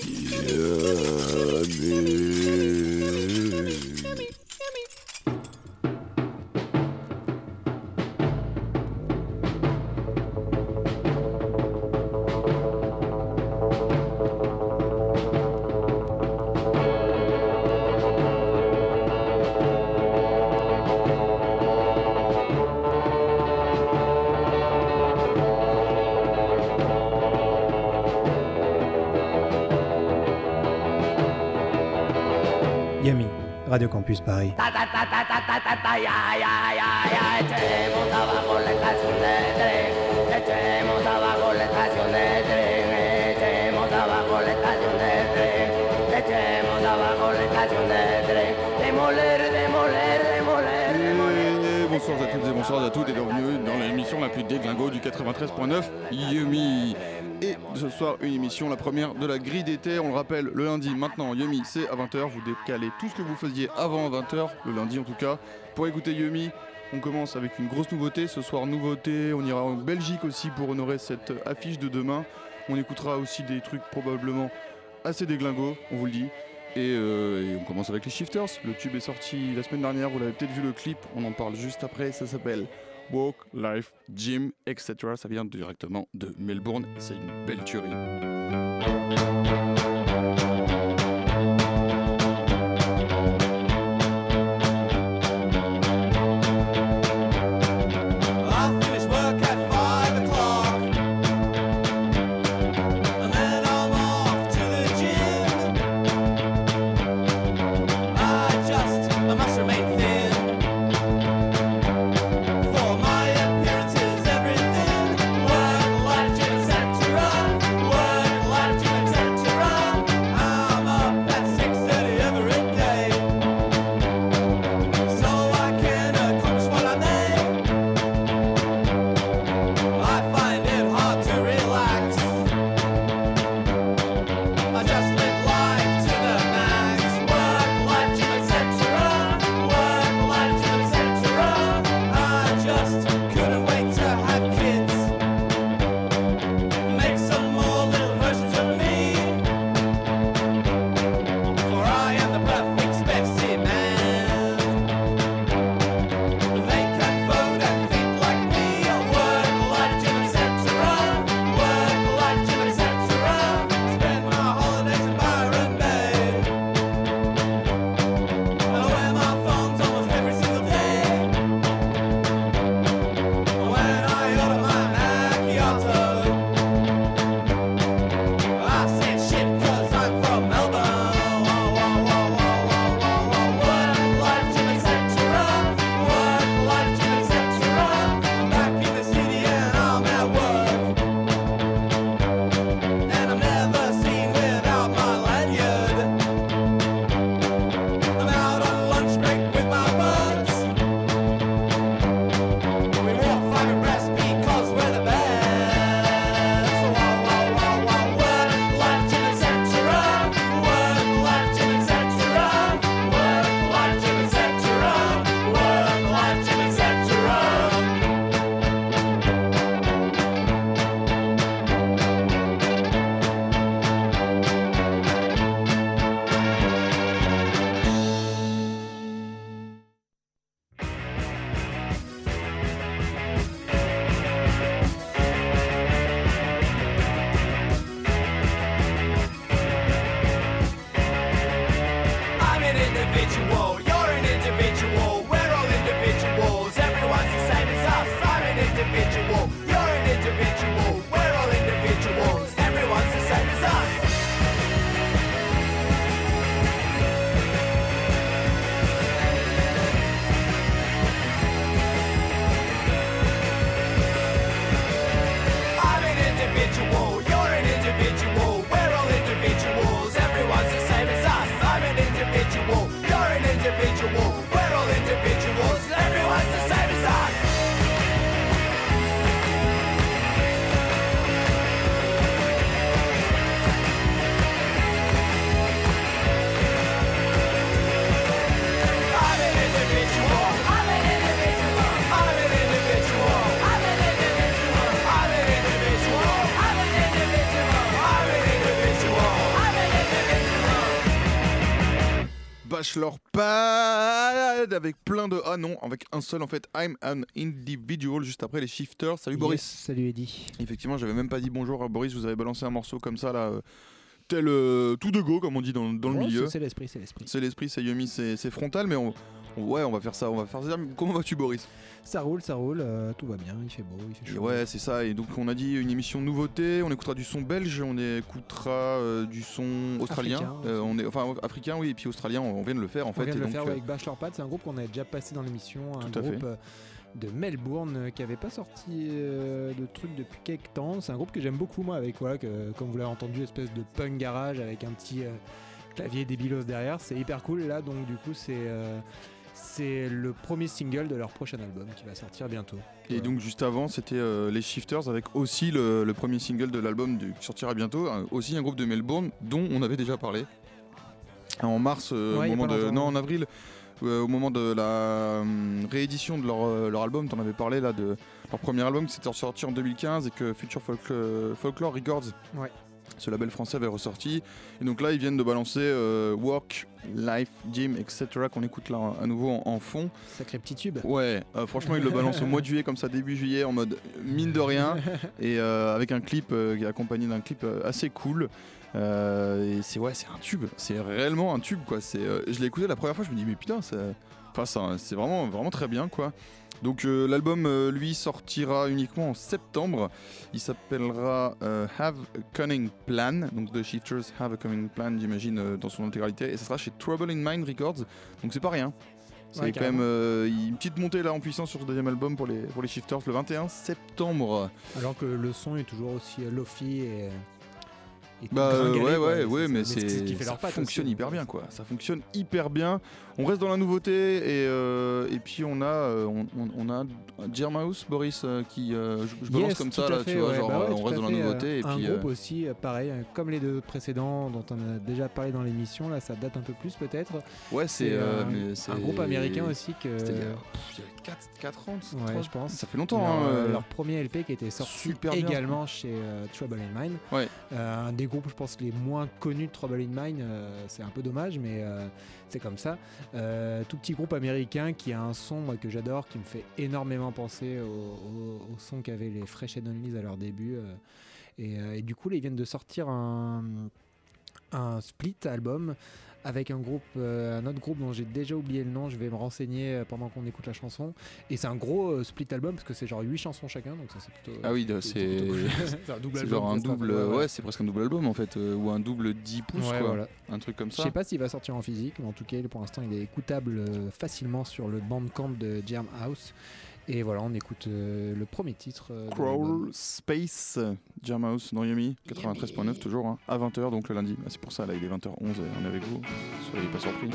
Yeah, Radio Campus Paris. bonsoir à toutes et bonsoir à toutes et bienvenue dans l'émission la plus déglingo du 93.9 Yumi. Ce soir, une émission, la première de la grille d'été. On le rappelle, le lundi, maintenant, Yumi, c'est à 20h. Vous décalez tout ce que vous faisiez avant 20h, le lundi en tout cas, pour écouter Yumi. On commence avec une grosse nouveauté. Ce soir, nouveauté. On ira en Belgique aussi pour honorer cette affiche de demain. On écoutera aussi des trucs probablement assez déglingos, on vous le dit. Et, euh, et, on commence avec les Shifters. Le tube est sorti la semaine dernière, vous l'avez peut-être vu le clip, on en parle juste après, ça s'appelle Walk, Life, Gym, etc. Ça vient directement de Melbourne. C'est une belle tuerie. Bachelor Pad avec plein de. Ah non, avec un seul en fait. I'm an individual juste après les shifters. Salut Boris. Salut Eddy. Effectivement, j'avais même pas dit bonjour à Boris. Vous avais balancé un morceau comme ça là. euh, Tel euh, tout de go, comme on dit dans, dans le milieu. c'est- l'esprit, c'est l'esprit. C'est l'esprit, c'est Yumi, c'est frontal, mais on- ouais, on va faire ça, on va faire ça. Comment vas-tu, Boris? Ça roule, ça roule, euh, tout va bien, il fait beau, il fait chaud. Ouais, c'est ça. Et donc, on a dit une émission nouveauté. On écoutera du son belge, on écoutera euh, du son australien. Africain Euh, on est, enfin, africain, oui, et puis australien. On vient de le faire en On fait. vient de et le donc, faire avec Bachelor Pad, c'est un groupe qu'on avait déjà passé dans l'émission, un Tout à fait. groupe de Melbourne qui avait pas sorti euh, de trucs depuis quelques temps. C'est un groupe que j'aime beaucoup moi, avec voilà, que, comme vous l'avez entendu, espèce de punk garage avec un petit euh, clavier débilos derrière. C'est hyper cool là, donc du coup c'est euh, c'est le premier single de leur prochain album qui va sortir bientôt. Et donc juste avant, c'était euh, les Shifters avec aussi le, le premier single de l'album qui sortira bientôt, un- aussi un groupe de Melbourne dont on avait déjà parlé en mars, euh, Ouais, au moment de, longtemps, non en avril, euh, au moment de la réédition de leur, euh, leur album, t'en avais parlé là de leur premier album qui s'était sorti en 2015 et que Future Folk- euh, Folklore Records, Ouais. Ce label français avait ressorti. Et donc là, ils viennent de balancer euh, Work, Life, Gym, etc. qu'on écoute là à nouveau en- en fond. Sacré petit tube. Ouais, euh, franchement, il le balance au mois de juillet, comme ça, début juillet, en mode mine de rien, et euh, avec un clip euh, qui est accompagné d'un clip euh, assez cool. Euh, et c'est ouais, c'est un tube, c'est réellement un tube quoi. C'est, euh, je l'ai écouté la première fois, je me dis mais putain, ça, enfin, ça- c'est vraiment vraiment très bien quoi. Donc euh, l'album euh, lui sortira uniquement en septembre. Il s'appellera euh, Have a Cunning Plan. Donc The Shifters Have a Cunning Plan, j'imagine dans son intégralité. Et ça sera chez Trouble in Mind Records. Donc c'est pas rien. C'est Ouais, quand même carrément. une petite montée là en puissance sur ce deuxième album pour les, pour les Shifters le 21 septembre. Alors que le son est toujours aussi lofi et. Bah ouais ouais ouais mais ce c'est ça fonctionne hyper bien quoi. Ça fonctionne hyper bien. On reste dans la nouveauté et, euh, et puis on a euh, on, a Jermaus Boris euh, qui euh, je, je balance Yes, comme ça là fait, tu vois ouais, genre bah ouais, on reste dans la nouveauté et un puis groupe aussi pareil comme les deux précédents dont on a déjà parlé dans l'émission là ça date un peu plus peut-être ouais c'est un- groupe américain aussi que C'était il y a, pff, il y a 4, ans Ouais, je pense. ça fait longtemps leur, hein, leur premier LP qui était sorti super bien. également chez Trouble in Mind. Ouais. Un des groupes, je pense, les moins connus de Trouble in Mind. c'est un peu dommage, mais c'est comme ça. Euh, tout petit groupe américain qui a un son que j'adore, qui me fait énormément penser au, son qu'avaient les Fresh Heavenlies à leur début. euh. et, euh, et du coup, là, ils viennent de sortir un, un split album avec un groupe, euh, un autre groupe dont j'ai déjà oublié le nom, je vais me renseigner euh, pendant qu'on écoute la chanson. Et c'est un gros euh, split album parce que c'est genre 8 chansons chacun, donc ça c'est plutôt. Ah oui, c'est un double album. genre un double ouais, c'est presque un double album en fait ou un double 10 pouces Ouais, quoi. voilà. Un truc comme Je ça. sais pas s'il va sortir en physique, mais en tout cas, pour l'instant, il est écoutable facilement sur le bandcamp de Jam House. Et voilà, on écoute euh, le premier titre. euh. Crawl Space Jamhouse dans Yumi 93.9 toujours hein, à 20h donc le lundi Bah, c'est pour ça là il est 20h11 et on est avec vous soyez pas surpris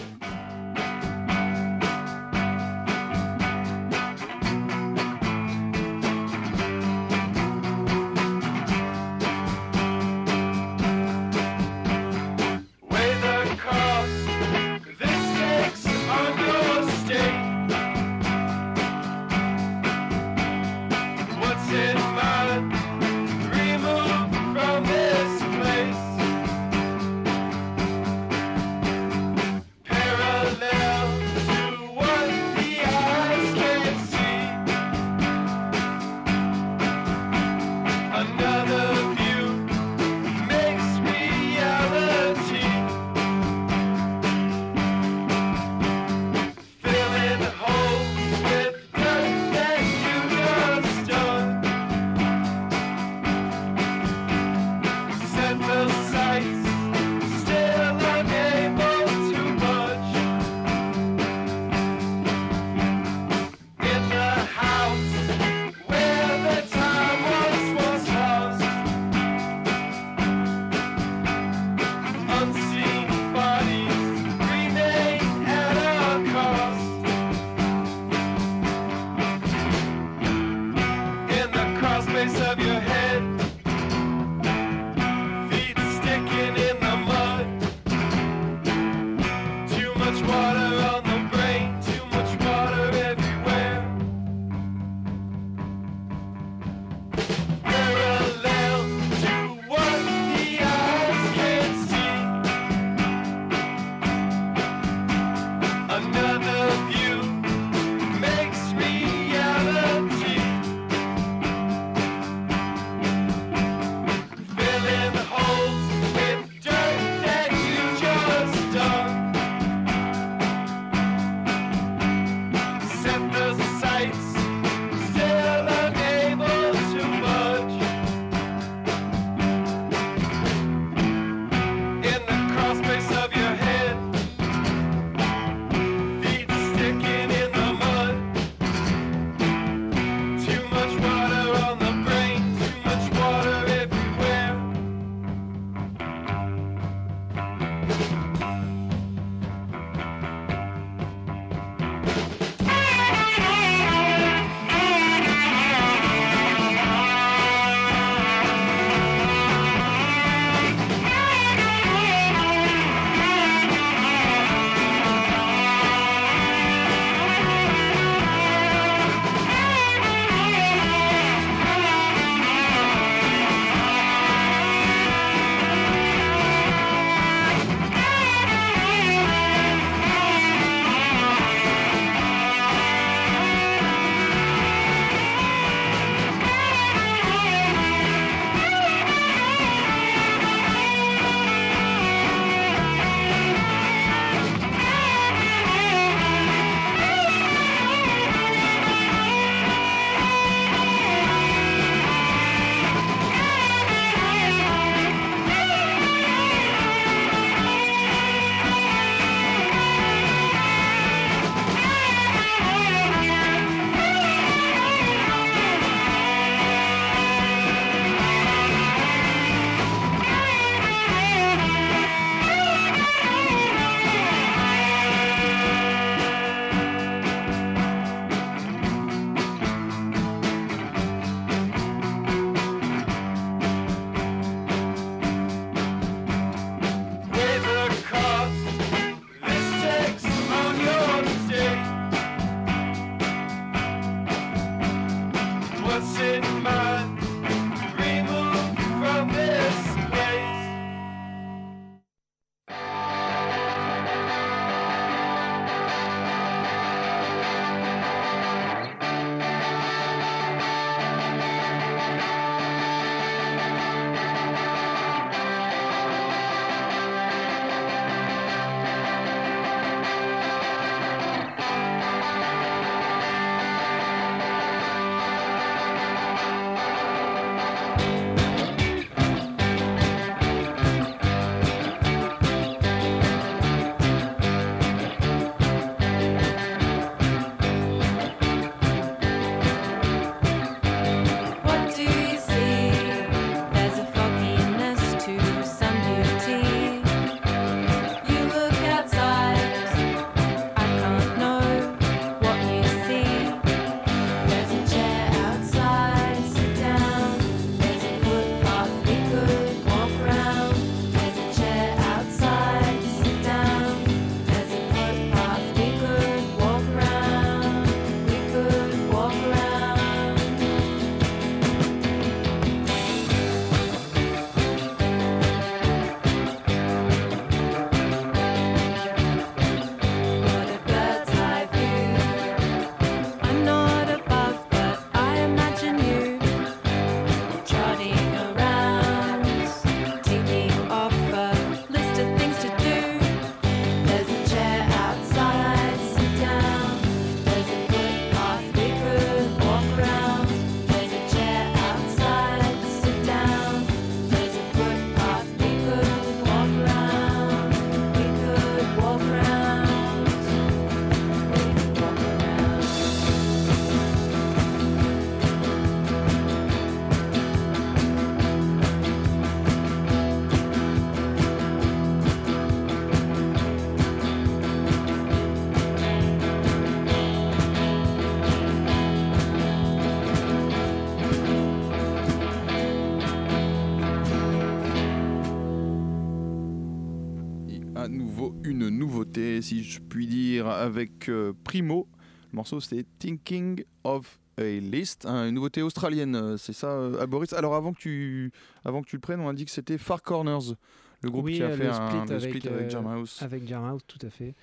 si je puis dire, avec euh, Primo. Le morceau c'est Thinking of a List, hein, une nouveauté australienne, euh, c'est ça, euh, à Boris? Alors avant que tu, avant que tu le prennes, on a dit que c'était Far Corners, le groupe Oui, qui a fait le un split le avec, split avec euh, Jarmhouse. Avec Jarmhouse, tout à fait.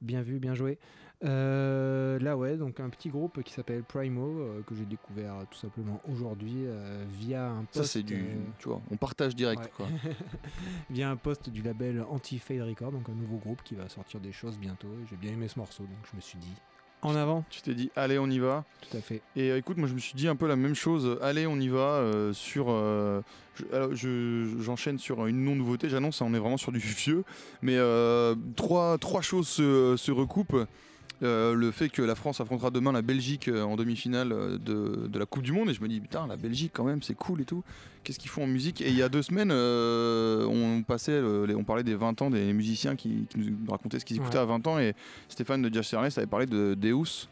Bien vu, bien joué. Euh, là, ouais, donc un petit groupe qui s'appelle Primo, euh, que j'ai découvert tout simplement aujourd'hui euh, via un Ça post. c'est du, tu vois, on partage direct ouais. quoi. via un post du label Anti-Fade Record, donc un nouveau groupe qui va sortir des choses bientôt. Et J'ai bien aimé ce morceau, donc je me suis dit en avant, Tu t'es dit allez on y va. tout à fait. Et euh, écoute, moi je me suis dit un peu la même chose. Allez, on y va euh, sur. euh, je- alors, je- j'enchaîne sur une non-nouveauté. J'annonce, hein, on est vraiment sur du vieux. Mais trois, trois choses se, se recoupent. Euh, le fait que la France affrontera demain la Belgique euh, en demi-finale euh, de, de la Coupe du Monde et je me dis putain la Belgique quand même c'est cool et tout qu'est-ce qu'ils font en musique? Et il y a deux semaines euh, on passait les- on parlait des 20 ans des musiciens qui, qui nous racontaient ce qu'ils écoutaient Ouais. à 20 ans et Stéphane de Ernest avait parlé de Deus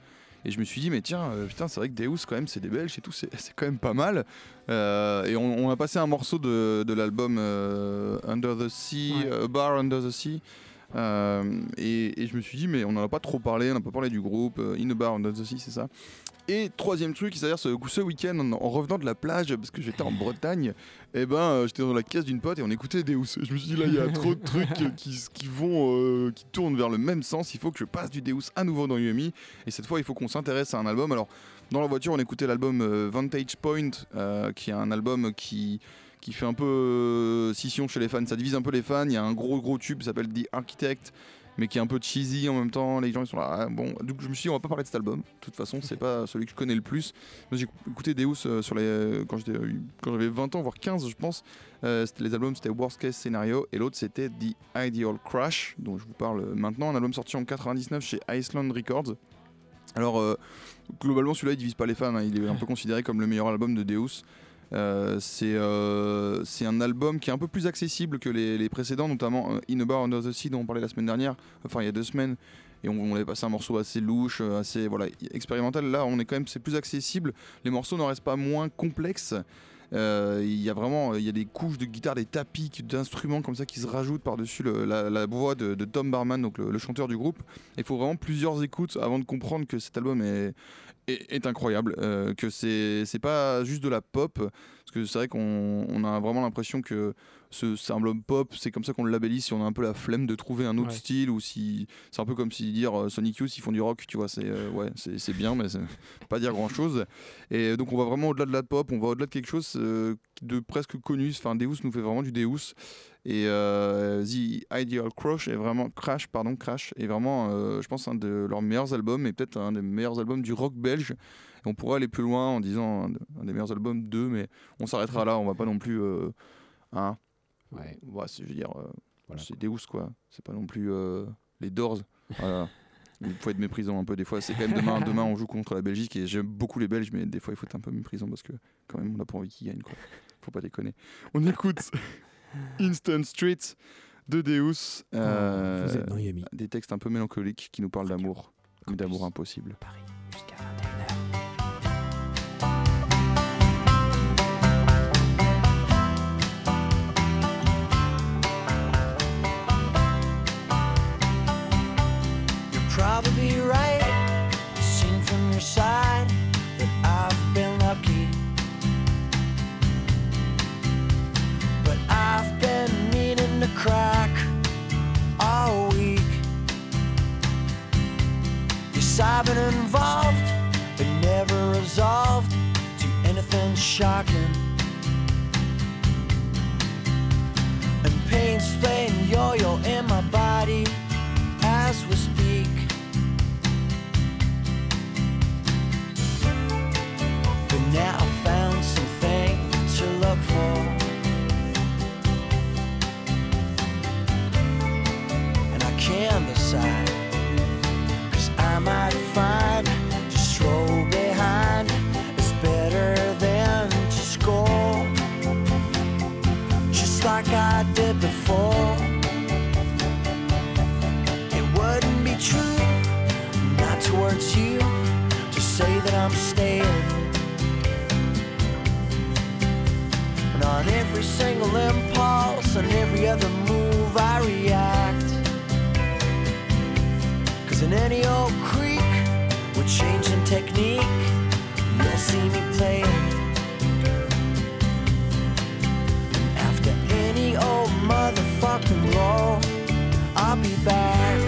et je me suis dit, mais tiens, euh, putain, c'est vrai que Deus, quand même, c'est des Belges et tout, c'est quand même pas mal. Euh, et on, on a passé un morceau de, de l'album euh, Under the Sea, Ouais. A Bar Under the Sea. Euh, et, et je me suis dit, mais on n'en a pas trop parlé, on n'a pas parlé du groupe, euh, In a Bar Under the Sea, c'est ça. Et troisième truc, c'est-à-dire ce, ce week-end, en, en revenant de la plage, parce que j'étais en Bretagne, et ben euh, j'étais dans la caisse d'une pote et on écoutait Deus. Je me suis dit, là, il y a trop de trucs qui, qui vont, euh, qui tournent vers le même sens. Il faut que je passe du Deus à nouveau dans UMI. Et cette fois, il faut qu'on s'intéresse à un album. Alors, dans la voiture, on écoutait l'album euh, Vantage Point, qui est un album qui, qui fait un peu euh, scission chez les fans. Ça divise un peu les fans. Il y a un gros, gros tube qui s'appelle The Architect, mais qui est un peu cheesy en même temps. Les gens, ils sont là. ah, bon, donc je me suis dit, on va pas parler de cet album. De toute façon, c'est pas celui que je connais le plus. J'ai écouté Deus euh, sur euh, quand j'avais 20 ans, voire 15, je pense. Les albums, c'était Worst Case Scenario, et l'autre, c'était The Ideal Crash, dont je vous parle maintenant. Un album sorti en 99 chez Iceland Records. Alors, globalement, celui-là, il divise pas les fans. hein. Il est un peu considéré comme le meilleur album de Deus. Euh, c'est euh, c'est un album qui est un peu plus accessible que les, précédents, notamment euh, In a Bar Under the Sea, dont on parlait la semaine dernière, enfin il y a deux semaines, et on, on avait passé un morceau assez louche, euh, assez voilà, expérimental. Là, on est quand même, c'est plus accessible. Les morceaux n'en restent pas moins complexes. Il y a vraiment y a des couches de guitare, des tapis, d'instruments comme ça qui se rajoutent par-dessus la, voix de, Tom Barman, donc le chanteur du groupe. Il faut vraiment plusieurs écoutes avant de comprendre que cet album est, est, est incroyable, euh, que c'est pas juste de la pop, parce que c'est vrai qu'on on a vraiment l'impression que ce- album pop, c'est comme ça qu'on le labellise si on a un peu la flemme de trouver un autre Ouais. style ou si c'est un peu comme si dire euh, Sonic Youth ils font du rock, tu vois, c'est euh, ouais, c'est bien mais pas dire grand chose. Et donc on va vraiment au-delà de la pop, on va au-delà de quelque chose euh, de presque connu. Enfin Deus nous fait vraiment du Deus et euh, The Ideal Crash est vraiment Crash pardon Crash est vraiment euh, je pense un de leurs meilleurs albums et peut-être un des meilleurs albums du rock belge. Et on pourrait aller plus loin en disant un, de- un des meilleurs albums d'eux mais on s'arrêtera là, on va pas non plus euh, hein, Ouais. Ouais, je veux dire, Voilà, c'est Deus quoi. C'est pas non plus les Doors. Voilà. Il faut être méprisant un peu des fois. C'est quand même demain, demain on joue contre la Belgique et j'aime beaucoup les Belges, mais des fois il faut être un peu méprisant parce que quand même on n'a pas envie qu'ils gagnent quoi. Faut pas déconner. On écoute Instant Street de Deus. euh, Vous êtes dans Yumi. des textes un peu mélancoliques qui nous parlent d'amour, mais d'amour impossible. Paris, I've been involved, but never resolved to anything shocking. And pain's playing yo-yo in my body that I'm staying. And on every single impulse, on every other move, I react. Cause in any old creek with changing technique. You'll see me playing. After any old motherfucking roll, I'll be back.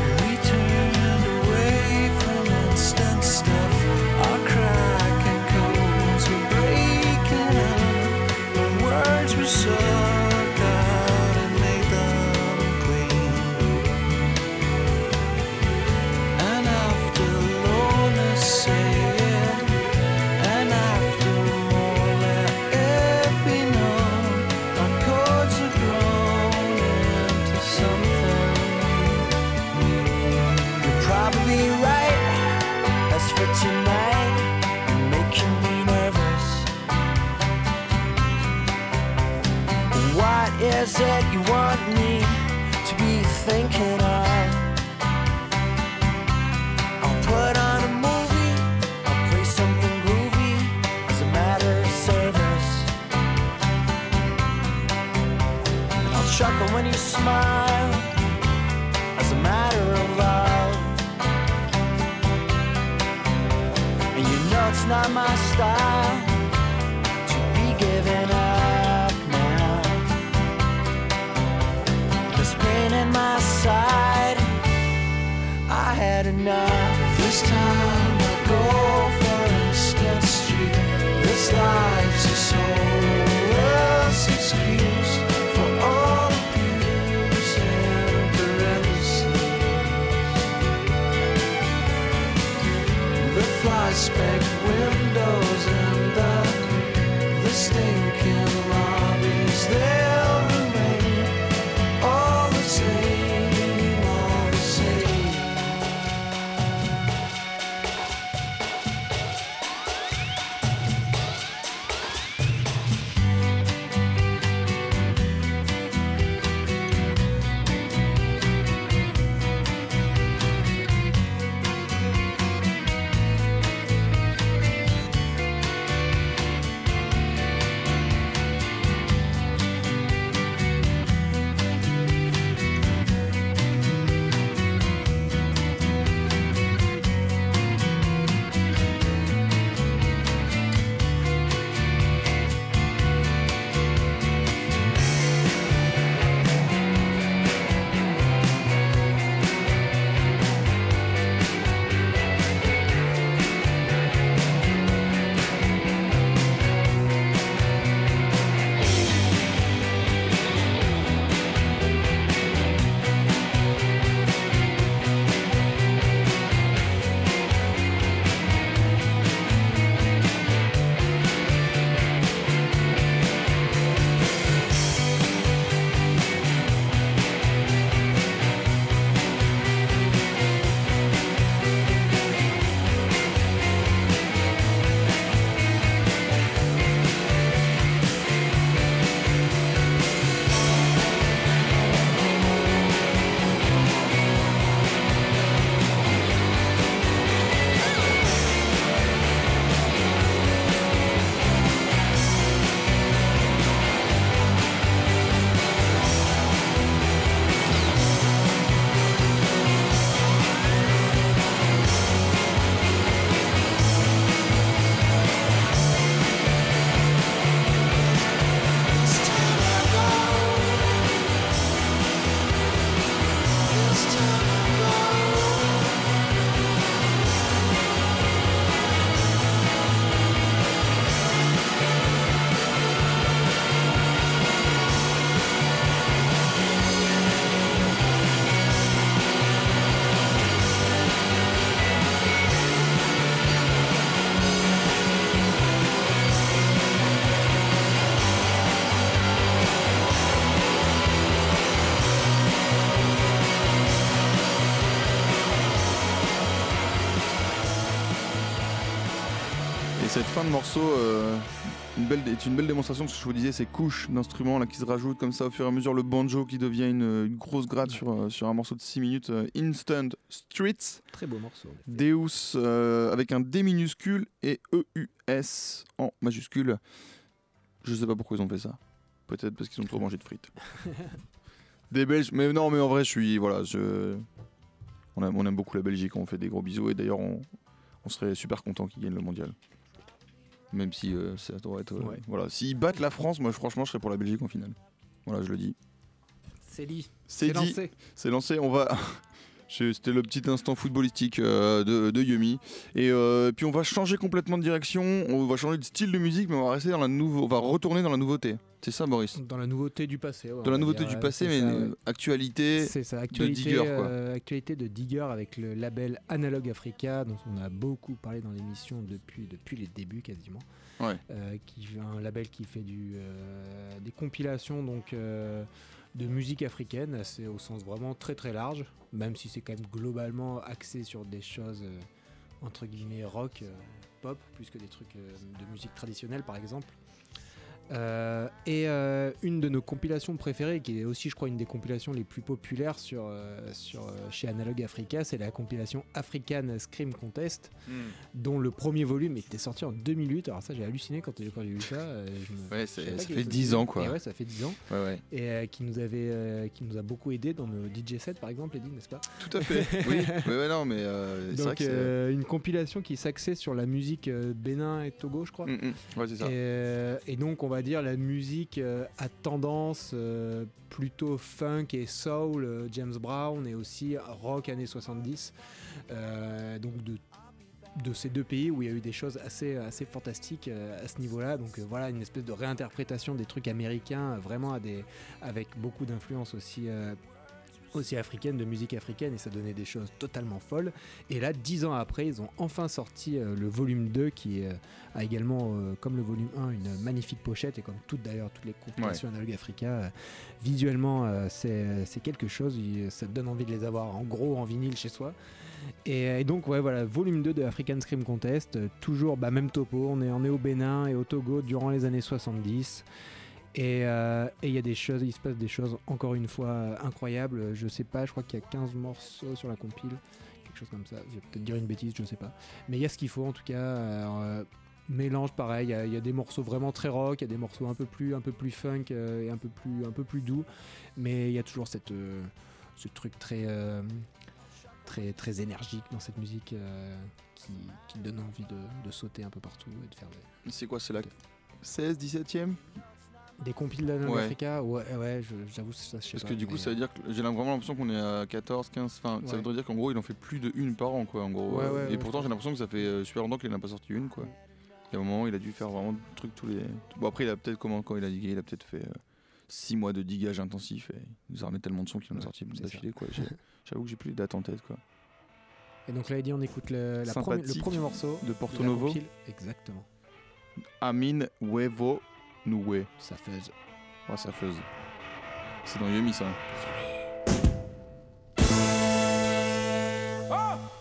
The de morceau euh, une belle, est une belle démonstration de ce que je vous disais, ces couches d'instruments là qui se rajoutent comme ça au fur et à mesure, le banjo qui devient une, une grosse gratte sur, euh, sur un morceau de 6 minutes. euh, Instant Streets, Très beau morceau. Deus avec un D minuscule et EUS en majuscule. Je sais pas pourquoi ils ont fait ça. Peut-être parce qu'ils ont trop mangé de frites. Des Belges, mais non, mais en vrai, je suis. Voilà, je. On, aime- on aime beaucoup la Belgique, on fait des gros bisous et d'ailleurs on, on serait super content qu'ils gagnent le mondial. Même si euh, ça doit être. euh, Ouais. Voilà. S'ils battent la France, moi franchement je serais pour la Belgique en finale. Voilà, je le dis. C'est dit. C'est C'est dit. lancé. C'est lancé, on va. Je- C'était le petit instant footballistique euh, de, de Yumi. Et euh, puis on va changer complètement de direction, on va changer de style de musique, mais on va rester dans la nouveau, on va retourner dans la nouveauté. C'est ça, Boris Dans la nouveauté du passé. ouais, Dans la nouveauté dire, du passé, mais ça, ouais. actualité. C'est ça, actualité, Digger, quoi. euh, actualité de Digger avec le label Analog Africa, dont on a beaucoup parlé dans l'émission depuis, depuis les débuts quasiment. Ouais. Euh, qui un label qui fait du, euh, des compilations donc euh, de musique africaine, c'est au sens vraiment très très large, même si c'est quand même globalement axé sur des choses euh, entre guillemets rock, pop, plus que des trucs de musique traditionnelle par exemple. Euh, et euh, une de nos compilations préférées, qui est aussi, je crois, une des compilations les plus populaires sur, euh, sur, chez Analog Africa, c'est la compilation African Scream Contest, dont le premier volume était sorti en 2008. Alors ça, j'ai halluciné quand, quand j'ai vu ça. je me- Ouais, je ça fait était 10 aussi ans, quoi. Et ouais, ça fait 10 ans. Ouais, ouais. Et qui, nous avait, qui nous a beaucoup aidé dans nos DJ sets, par exemple, Eddie, n'est-ce pas? Tout à fait. oui, ouais, non, mais c'est vrai Donc, que c'est. une compilation qui s'axait sur la musique Bénin et Togo, je crois. Mm, mm. Ouais, c'est ça. Et, et donc, on va dire la musique euh, à tendance euh, plutôt funk et soul, euh, James Brown, et aussi rock années 70. Euh, donc, de, de ces deux pays où il y a eu des choses assez, assez fantastiques euh, à ce niveau-là. Donc, euh, voilà, une espèce de réinterprétation des trucs américains, euh, vraiment à des, avec beaucoup d'influence aussi. Aussi africaine, de musique africaine, et ça donnait des choses totalement folles. Et là, dix ans après, ils ont enfin sorti euh, le volume 2 qui euh, a également, euh, comme le volume 1, une magnifique pochette, et comme toutes d'ailleurs, toutes les compilations Analog Africa, visuellement, c'est quelque chose, il- ça te donne envie de les avoir en gros en vinyle chez soi. Et, et donc, ouais, voilà, volume 2 de African Scream Contest, toujours bah, même topo, on est, on est au Bénin et au Togo durant les années 70. Et euh, et il y a des choses, il se passe des choses encore une fois euh, incroyables. Je sais pas, je crois qu'il y a 15 morceaux sur la compile, quelque chose comme ça. Je vais peut-être dire une bêtise, je sais pas. Mais il y a ce qu'il faut en tout cas. euh, mélange pareil, il y a- il y, a des morceaux vraiment très rock, il y a des morceaux un peu plus, un peu plus funk et un peu plus, un peu plus doux. Mais il y a toujours cette, ce truc très, très, très énergique dans cette musique qui, qui donne envie de, de sauter un peu partout et de faire des, C'est quoi C'est la 16, 17ème des compiles d'Anna Ouais. Africa. Ouais, ouais, j'avoue ça, je sais Parce pas, que du coup, mais, ça veut dire que j'ai vraiment l'impression qu'on est à 14, 15, enfin, ça voudrait dire qu'en gros, il en fait plus de une par an, quoi, en gros. Ouais, Euh, et pourtant, j'ai l'impression que ça fait euh, super longtemps qu'il n'en a pas sorti une, quoi. Il y a un moment, il a dû faire vraiment des trucs tous les. Bon, après, il a peut-être, comment, quand il a digué, il a peut-être fait 6 mois de digage intensif et il nous a ramené tellement de sons qu'il en a sorti d'affilée, quoi. J'avoue que j'ai plus les dates en tête, quoi. Et donc là, Eddie, on écoute le, la le premier morceau De Porto Novo. Exactement. Amin Huevo Noué. Ça fait. Ouais, ça faisait. C'est dans Yumi, ça. Ayi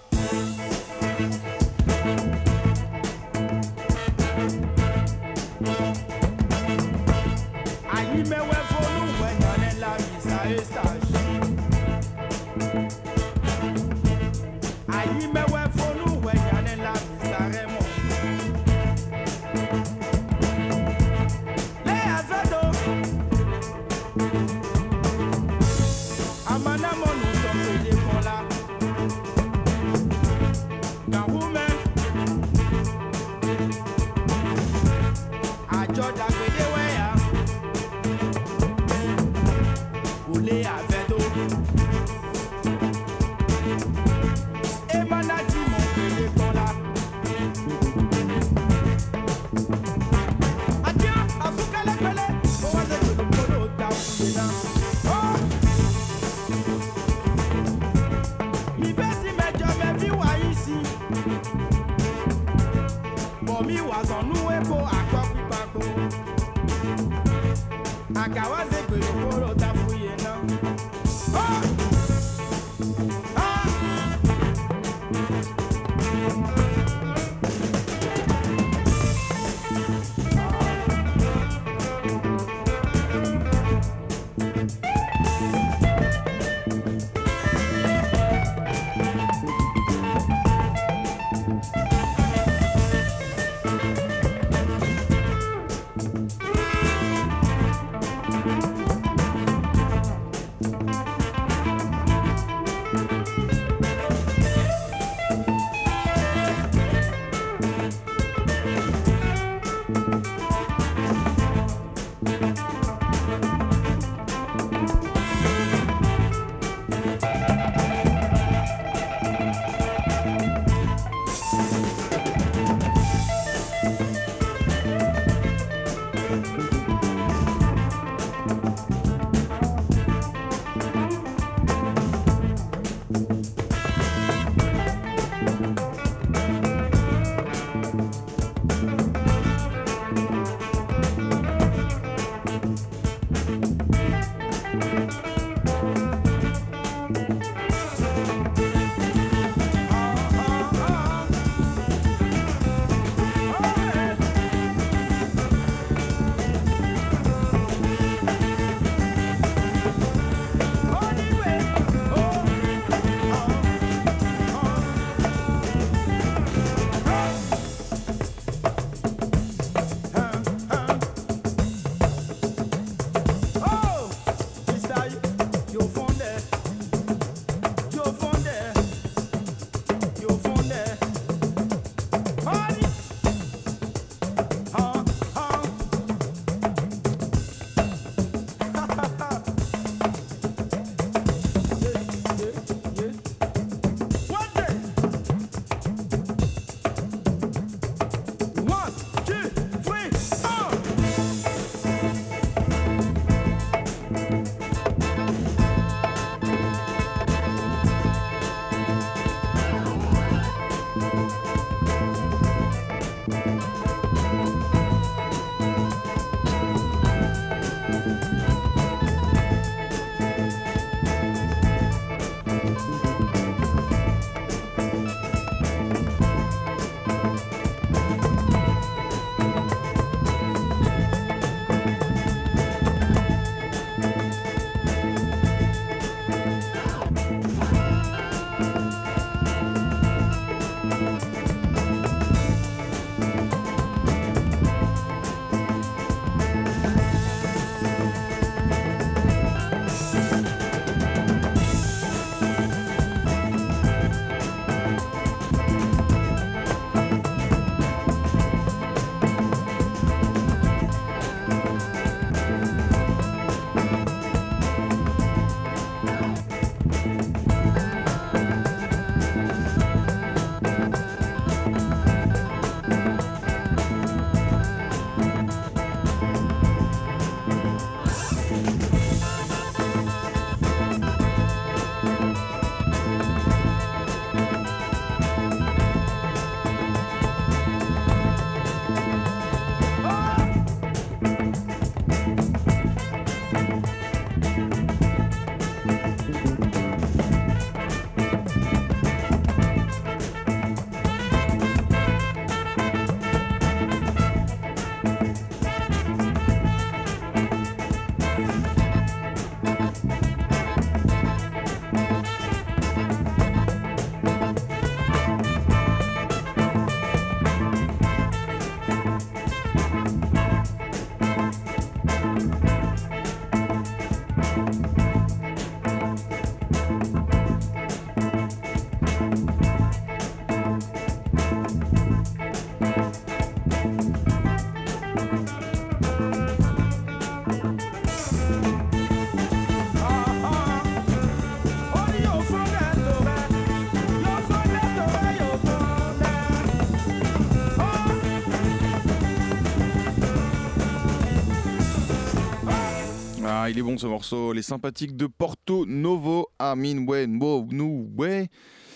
Il est bon ce morceau. Les sympathiques de Porto Novo Aminwe Nouwe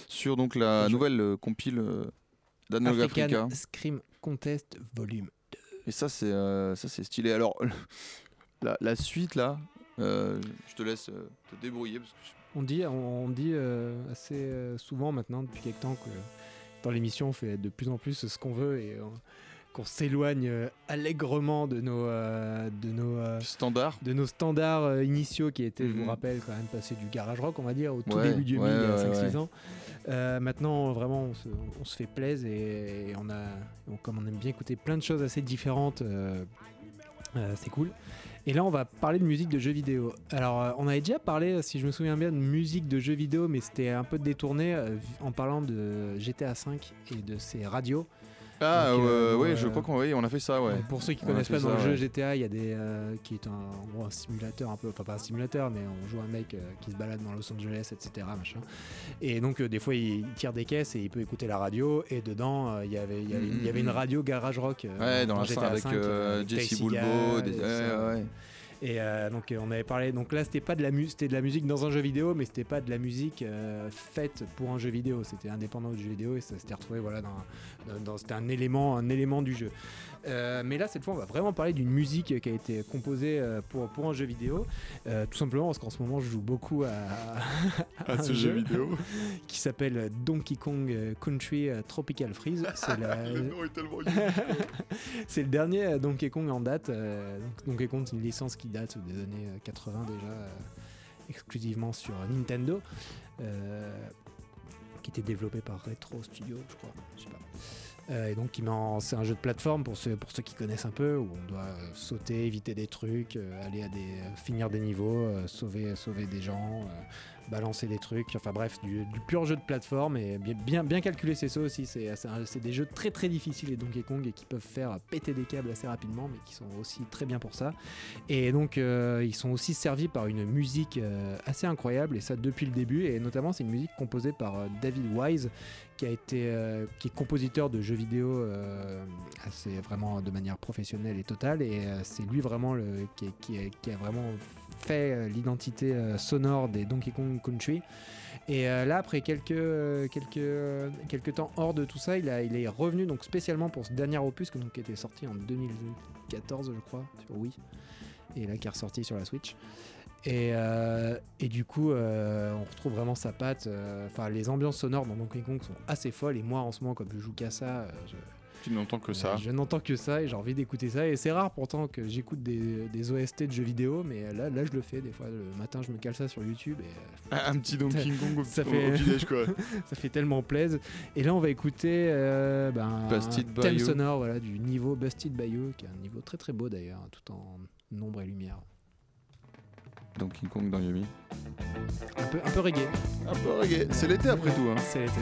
sur donc la Je- nouvelle euh, compile euh, d'Anog Africa. Scream Contest Volume. Et ça, c'est euh, ça, c'est stylé. Alors, la, la suite là, euh, je te laisse euh, te débrouiller parce que je- On dit, on, on dit assez souvent maintenant, depuis quelques temps, que dans l'émission, on fait de plus en plus ce qu'on veut et euh, qu'on s'éloigne euh, allègrement de nos, euh, de nos, euh, standard. de nos standards euh, initiaux qui étaient, je Mhm. vous rappelle, quand même passer du garage rock, on va dire, au tout Ouais, début du ouais, Yumi, il y a ouais, 5-6 ouais. ans. Euh, maintenant, vraiment, on se, on se fait plaisir et, et on a, on- comme on aime bien écouter plein de choses assez différentes, euh, euh, c'est cool. Et là, on va parler de musique de jeux vidéo. Alors, euh, on avait déjà parlé, si je me souviens bien, de musique de jeux vidéo, mais c'était un peu détourné euh, en parlant de GTA V et de ses radios. Ah, Donc, ouais, euh, je crois qu'on oui, on a fait ça, ouais. Donc, pour ceux qui On a connaissent pas, dans ça, le jeu. GTA, il y a des euh, qui est un, en gros un simulateur un peu, enfin pas un simulateur, mais on joue un mec euh, qui se balade dans Los Angeles, etc. Machin. Et donc euh, des fois il, il tire des caisses et il peut écouter la radio. Et dedans euh, il y avait il y avait, il y avait une radio garage rock. euh, Ouais, dans la GTA avec 5, euh, avec Jesse Bulbo. Des- ouais, ouais. Et euh, donc euh, on avait parlé. Donc là c'était pas de la musique, c'était de la musique dans un jeu vidéo, mais c'était pas de la musique euh, faite pour un jeu vidéo. C'était indépendant du jeu vidéo et ça s'était retrouvé voilà dans, c'était un élément un élément du jeu. Mais là cette fois on va vraiment parler d'une musique qui a été composée pour pour un jeu vidéo, tout simplement parce qu'en ce moment je joue beaucoup à, À ce jeu vidéo. qui s'appelle Donkey Kong Country Tropical Freeze. C'est la- Le nom est tellement c'est le dernier Donkey Kong en date. donc Donkey Kong, c'est une licence qui date des années euh, 80 déjà, euh, exclusivement sur Nintendo, euh, qui était développé par Retro Studio, je crois. Euh, et donc, c'est un jeu de plateforme pour ceux, pour ceux qui connaissent un peu, où on doit euh, sauter, éviter des trucs, euh, aller à des, euh, finir des niveaux, euh, sauver, sauver des gens, euh, balancer des trucs. Enfin bref, du, pur jeu de plateforme et bien, bien, calculé, c'est ça aussi. C'est des jeux très très difficiles les Donkey Kong et qui peuvent faire péter des câbles assez rapidement, mais qui sont aussi très bien pour ça. Et donc, euh, ils sont aussi servis par une musique euh, assez incroyable, et ça depuis le début. Et notamment, c'est une musique composée par euh, David Wise, qui a été, qui est compositeur de jeux vidéo assez vraiment de manière professionnelle et totale. Et c'est lui vraiment le, qui, qui a vraiment fait euh, l'identité euh, sonore des Donkey Kong Country. Et euh, là, après quelques, quelques, quelques temps hors de tout ça, il, est revenu donc spécialement pour ce dernier opus que, donc, qui était sorti en 2014, je crois, sur Wii, et là qui est ressorti sur la Switch. Et, et du coup, on retrouve vraiment sa patte. Enfin, les ambiances sonores dans Donkey Kong sont assez folles. Et moi, en ce moment, comme je joue qu'à ça, je, Tu n'entends que ça. je n'entends que ça et j'ai envie d'écouter ça. Et c'est rare pourtant que j'écoute des, des OST de jeux vidéo, mais là, là, je le fais. Des fois, le matin, je me cale ça sur YouTube et euh, Un petit Donkey Kong au, Ça fait- au petit-déj, quoi. ça fait tellement plaisir. Et là, on va écouter euh, ben, Busted un thème You. sonore voilà, du niveau Busted by You, qui est un niveau très très beau d'ailleurs, tout en ombre et lumière. Donkey Kong dans Yumi. Un peu, un peu reggae, Un peu reggae. C'est l'été après tout. Hein. c'est l'été.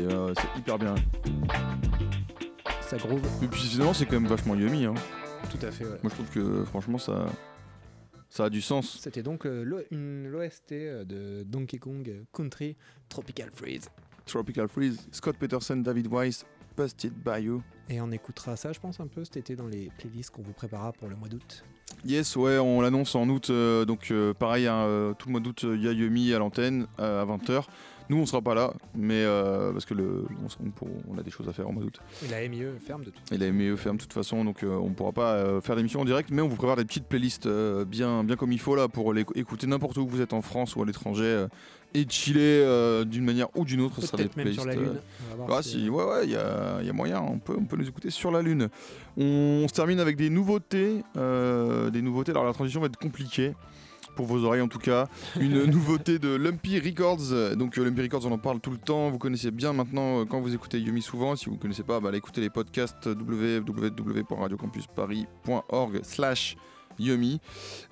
Euh, c'est hyper bien. Ça groove. Et puis finalement, c'est quand même vachement yummy. Hein. Tout à fait, ouais. Moi, je trouve que franchement, ça, ça a du sens. C'était donc euh, une l'OST euh, de Donkey Kong Country Tropical Freeze. Tropical Freeze, Scott Peterson, David Weiss, Busted by You. Et on écoutera ça, je pense, un peu cet été dans les playlists qu'on vous préparera pour le mois d'août. Yes, ouais, on l'annonce en août. euh, donc, euh, pareil, hein, euh, tout le mois d'août, il y a Yumi à l'antenne à 20h. Nous, on sera pas là, mais euh, parce que le, on, on pour- on a des choses à faire en mois d'août. Et la MIE ferme de tout. Et la ME ferme de toute façon, donc euh, on pourra pas euh, faire d'émission en direct, mais on vous prépare des petites playlists euh, bien, bien comme il faut là pour les écouter n'importe où vous êtes en France ou à l'étranger euh, et chiller d'une manière ou d'une autre. Des Peut-être même sur la playlists, Lune. On ah si- ouais, ouais, il y a, y a moyen, on peut, on peut nous écouter sur la Lune. On, se termine avec des nouveautés, des nouveautés, alors la transition va être compliquée, pour vos oreilles en tout cas. Une nouveauté de Lumpy Records, donc euh, Lumpy Records on en parle tout le temps, vous connaissez bien maintenant euh, quand vous écoutez Yumi souvent, si vous ne connaissez pas, bah, allez écouter les podcasts www.radiocampusparis.org slash Yumi.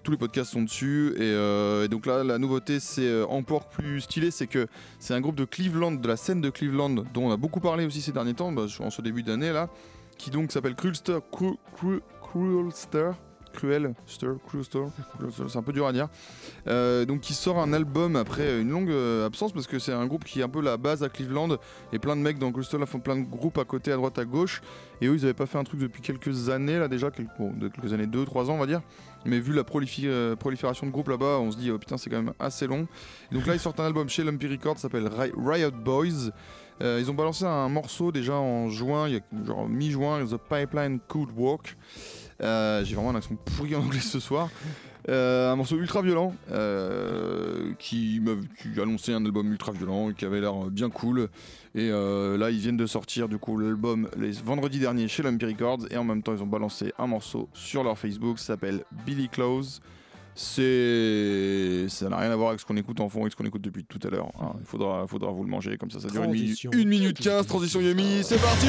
Tous les podcasts sont dessus. Et, euh, et donc là, la nouveauté, c'est euh, encore plus stylé, c'est que c'est un groupe de Cleveland, de la scène de Cleveland, dont on a beaucoup parlé aussi ces derniers temps, bah, en ce début d'année là, qui donc s'appelle Cruelster, Cru- Cru- Cruelster, Cruel, c'est un peu dur à dire. Euh, donc qui sort un album après une longue euh, absence parce que c'est un groupe qui est un peu la base à Cleveland et plein de mecs dans là font plein de groupes à côté, à droite, à gauche. Et eux, ils avaient pas fait un truc depuis quelques années là déjà, quelques, bon, quelques années, 2-3 ans on va dire. Mais vu la euh, prolifération de groupes là-bas, on se dit oh, putain c'est quand même assez long. Et donc là ils sortent un album chez Lumpy Records, s'appelle Ri- Riot Boys. Ils ont balancé un morceau déjà en juin, genre mi-juin, The Pipeline Could Walk. Euh, J'ai vraiment un accent pourri en anglais ce soir. Euh, un morceau ultra violent euh, qui, qui annonçait un album ultra violent et qui avait l'air bien cool. Et euh, là, ils viennent de sortir du coup l'album les vendredi dernier chez Lumpy Records et en même temps, ils ont balancé un morceau sur leur Facebook. Ça s'appelle Billy Close. C'est, ça n'a rien à voir avec ce qu'on écoute en fond et ce qu'on écoute depuis tout à l'heure. hein. Il faudra, faudra vous le manger comme ça. Ça dure une minute, une minute 15. Transition Yumi, c'est parti.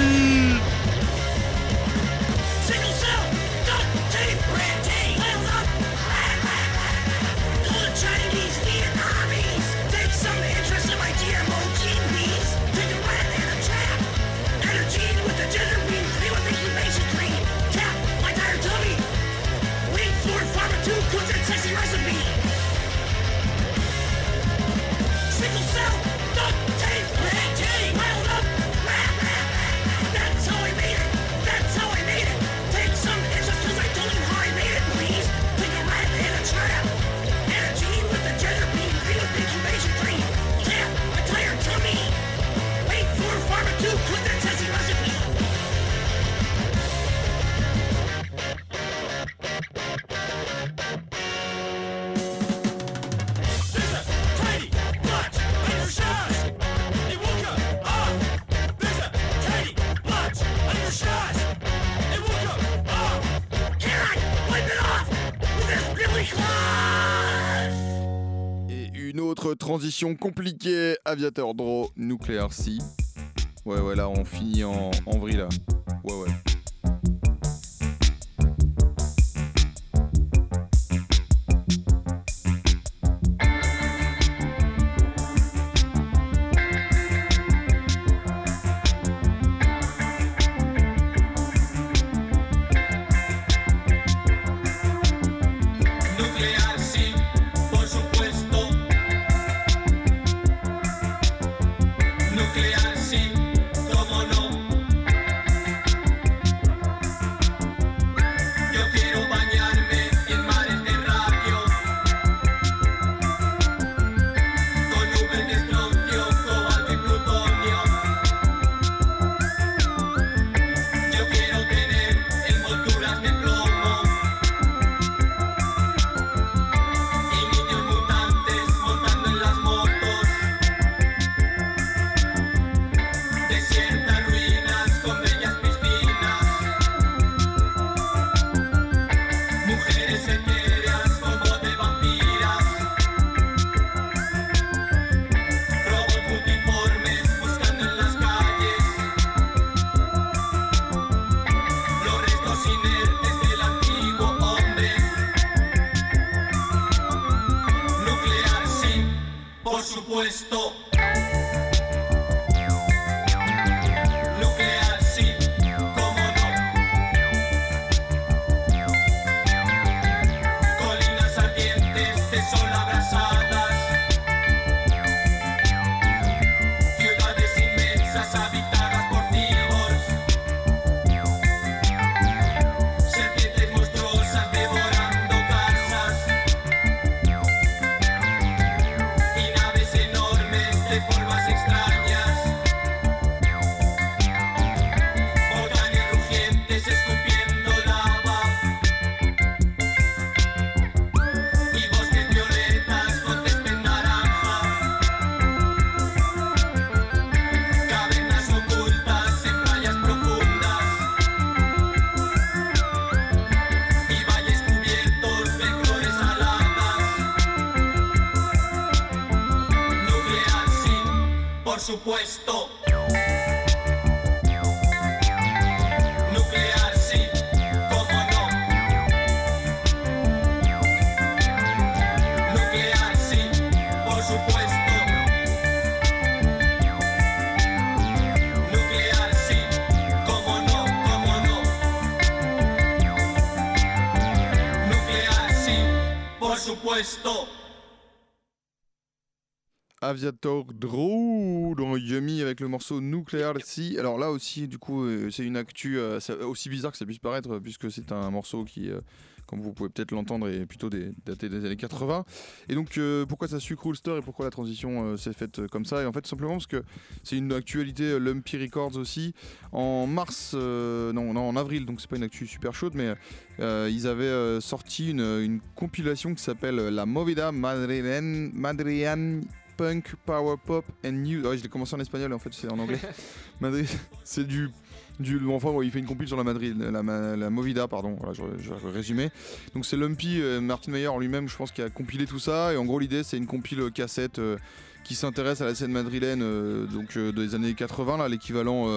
Une autre transition compliquée, Aviator Draw, Nuclear Sea. Ouais, ouais, là on finit en, en vrille là. Ouais, ouais. Aviator Draw dans Yummy avec le morceau Nuclear Sea. Alors là aussi, du coup, euh, c'est une actu euh, aussi bizarre que ça puisse paraître, euh, puisque c'est un morceau qui, comme vous pouvez peut-être l'entendre, est plutôt des, daté des années 80. Et donc, pourquoi ça suit Coolster et pourquoi la transition s'est faite comme ça? Et en fait, simplement parce que c'est une actualité Lumpy Records aussi. En mars, euh, non, non, en avril, donc c'est pas une actu super chaude, mais euh, ils avaient sorti une, une compilation qui s'appelle La Movida Madrilen, Madrian Punk, Power Pop and New. Ouais, je l'ai commencé en espagnol, en fait, c'est en anglais. Madrid, c'est du. Du, enfin, il fait une compil sur la Madrid, la, Movida, pardon. Voilà, je, je. Donc c'est Lumpy, euh, Martin Meyer lui-même, je pense, qui a compilé tout ça. Et en gros, l'idée, c'est une compile euh, cassette euh, qui s'intéresse à la scène madrilène, donc des années 80, là, l'équivalent,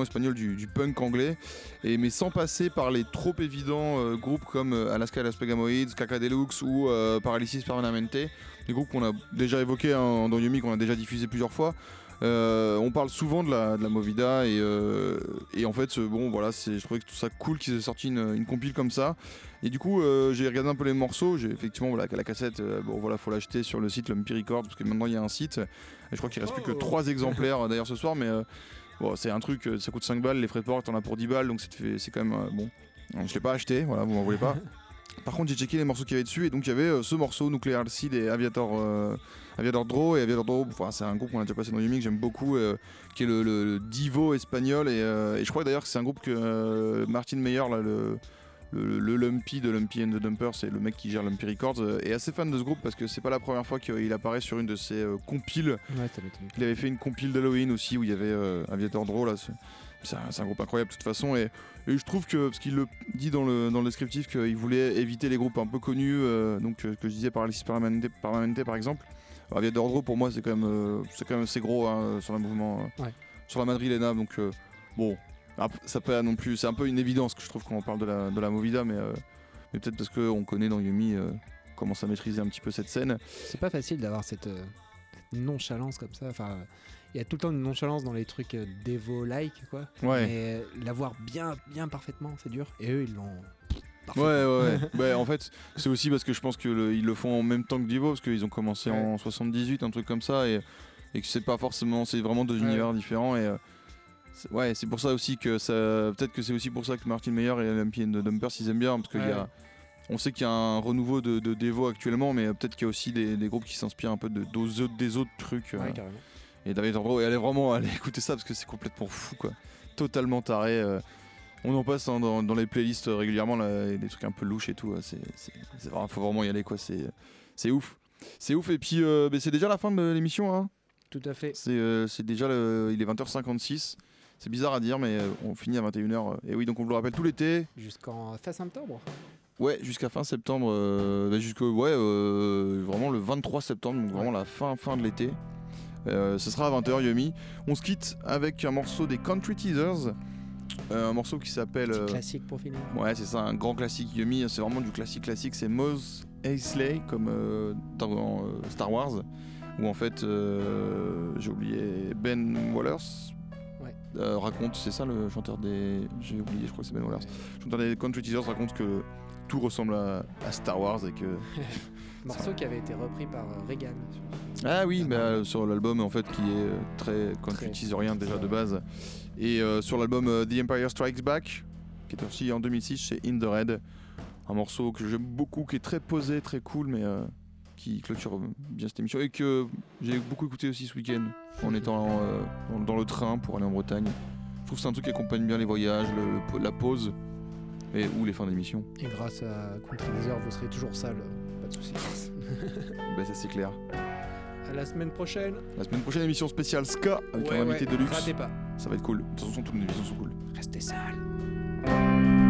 espagnol du, punk anglais. Mais sans passer par les trop évidents groupes comme Alaska Las Pegamoids, Caca Deluxe ou Paralysis Permanente, des groupes qu'on a déjà évoqués hein, dans Yumi, qu'on a déjà diffusé plusieurs fois. Euh, on parle souvent de la, de la Movida et, euh, et en fait, bon voilà, c'est- je trouvais que tout ça cool qu'ils aient sorti une, une compile comme ça. Et du coup, euh, j'ai regardé un peu les morceaux. J'ai effectivement voilà, la cassette, bon voilà, faut l'acheter sur le site Lumpy Records parce que maintenant il y a un site. Et je crois qu'il reste plus que Oh. 3 exemplaires d'ailleurs ce soir, mais bon, c'est un truc, ça coûte 5 balles, les frais de port, t'en as pour 10 balles, donc c'est quand même bon. Je l'ai pas acheté, voilà, vous m'en voulez pas. Par contre, j'ai checké les morceaux qu'il y avait dessus et donc il y avait ce morceau Nuclear Seed et Aviator, Aviator Draw et Aviator Draw. Enfin, c'est un groupe qu'on a déjà passé dans Yumi que j'aime beaucoup, euh, qui est le, le- le Divo espagnol et, euh, et je crois d'ailleurs que c'est un groupe que euh, Martin Meyer, là, le, le, le Lumpy de Lumpy and the Dumper, c'est le mec qui gère Lumpy Records, euh, est assez fan de ce groupe parce que c'est pas la première fois qu'il apparaît sur une de ses euh, compiles. Ouais. Il avait fait une compile d'Halloween aussi où il y avait euh, Aviator Draw là. c'est- un, groupe incroyable de toute façon et, et je trouve que parce qu'il le dit dans le, dans le descriptif qu'il voulait éviter les groupes un peu connus donc que je disais Permanente, Permanente, par exemple. Aviator Draw pour moi c'est quand même euh, c'est quand même assez gros hein, sur le mouvement euh, Ouais. sur la Madrilena donc euh, bon ça peut non plus c'est un peu une évidence que je trouve quand on parle de la, de la Movida mais, mais peut-être parce qu'on connaît dans Yumi commence à maîtriser un petit peu cette scène. C'est pas facile d'avoir cette, nonchalance comme ça. Enfin, il y a tout le temps une nonchalance dans les trucs euh, Devo-like, quoi. Ouais. Mais l'avoir bien, bien parfaitement, c'est dur. Et eux, ils l'ont. Ouais, ouais, ouais. Ouais, en fait, c'est aussi parce que je pense qu'ils le font en même temps que Divo, parce qu'ils ont commencé en 78, un truc comme ça, et, et que c'est pas forcément, c'est vraiment deux Ouais. univers différents. Et euh, ouais, c'est pour ça aussi que ça, peut-être que c'est aussi pour ça que Martin Meyer et Lumpy and Dumpers ils aiment bien, parce qu'il y a, on sait qu'il y a un renouveau de, de Devo actuellement, mais peut-être qu'il y a aussi des, des groupes qui s'inspirent un peu de, des autres- des autres trucs. euh, et David Andro, et allez vraiment aller écouter ça parce que c'est complètement fou quoi. Totalement taré. euh. On en passe hein, dans, dans les playlists régulièrement là, des trucs un peu louches et tout. euh, vraiment- faut vraiment y aller quoi. C'est, c'est ouf. C'est ouf et puis euh, mais c'est déjà la fin de l'émission. Hein. Tout à fait. C'est, euh, c'est déjà le- il est 20h56. C'est bizarre à dire mais euh, on finit à 21h. Et oui donc on vous le rappelle tout l'été. Jusqu'en fin septembre. Ouais jusqu'à fin septembre. Euh, bah, jusqu'au ouais euh, vraiment le 23 septembre donc vraiment la fin fin de l'été. Euh, ce sera à 20h Yumi. On se quitte avec un morceau des Country Teasers. Euh, un morceau qui s'appelle. Euh, classique pour finir. ouais, c'est ça, un grand classique Yumi. C'est vraiment du classique classique. C'est Mose Eisley, comme euh, dans Star Wars. Où en fait, j'ai oublié, Ben Wallers. Euh, raconte, c'est ça le chanteur des. J'ai oublié, je crois que c'est Ben Wallers. Le chanteur des Country Teasers raconte que tout ressemble à, à Star Wars et que. Morceau qui avait été repris par Reagan. Ah oui, bah, euh, sur l'album en fait qui est très country teaserien déjà de base. Et euh, sur l'album euh, The Empire Strikes Back, qui est sorti en 2006 chez In the Red, un morceau que j'aime beaucoup, qui est très posé, très cool, mais euh, qui clôture bien cette émission et que j'ai beaucoup écouté aussi ce week-end en étant euh, dans, dans le train pour aller en Bretagne. Je trouve que c'est un truc qui accompagne bien les voyages, le- le- la pause et ou les fins d'émission. Et grâce à Country vous serez toujours sale. Pas de soucis. Bah, ça c'est clair. À la semaine prochaine. La semaine prochaine émission spéciale Ska avec Ouais, un invité ouais, de luxe. Ratez pas. Ça va être cool. De toute façon toutes nos émissions sont cool. Restez sales.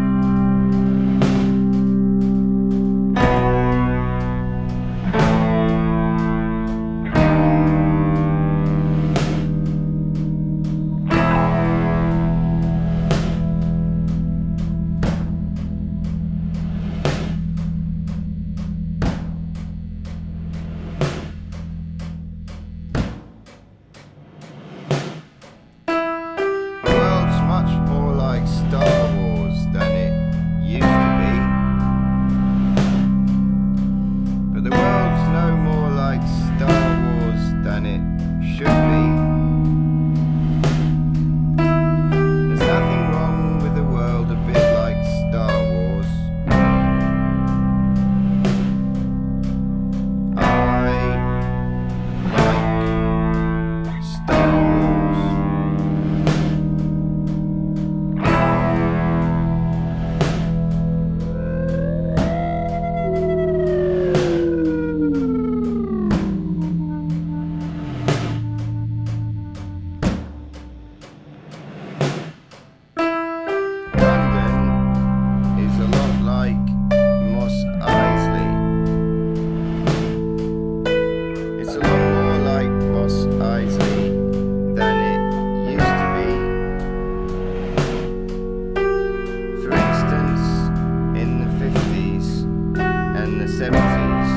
70s.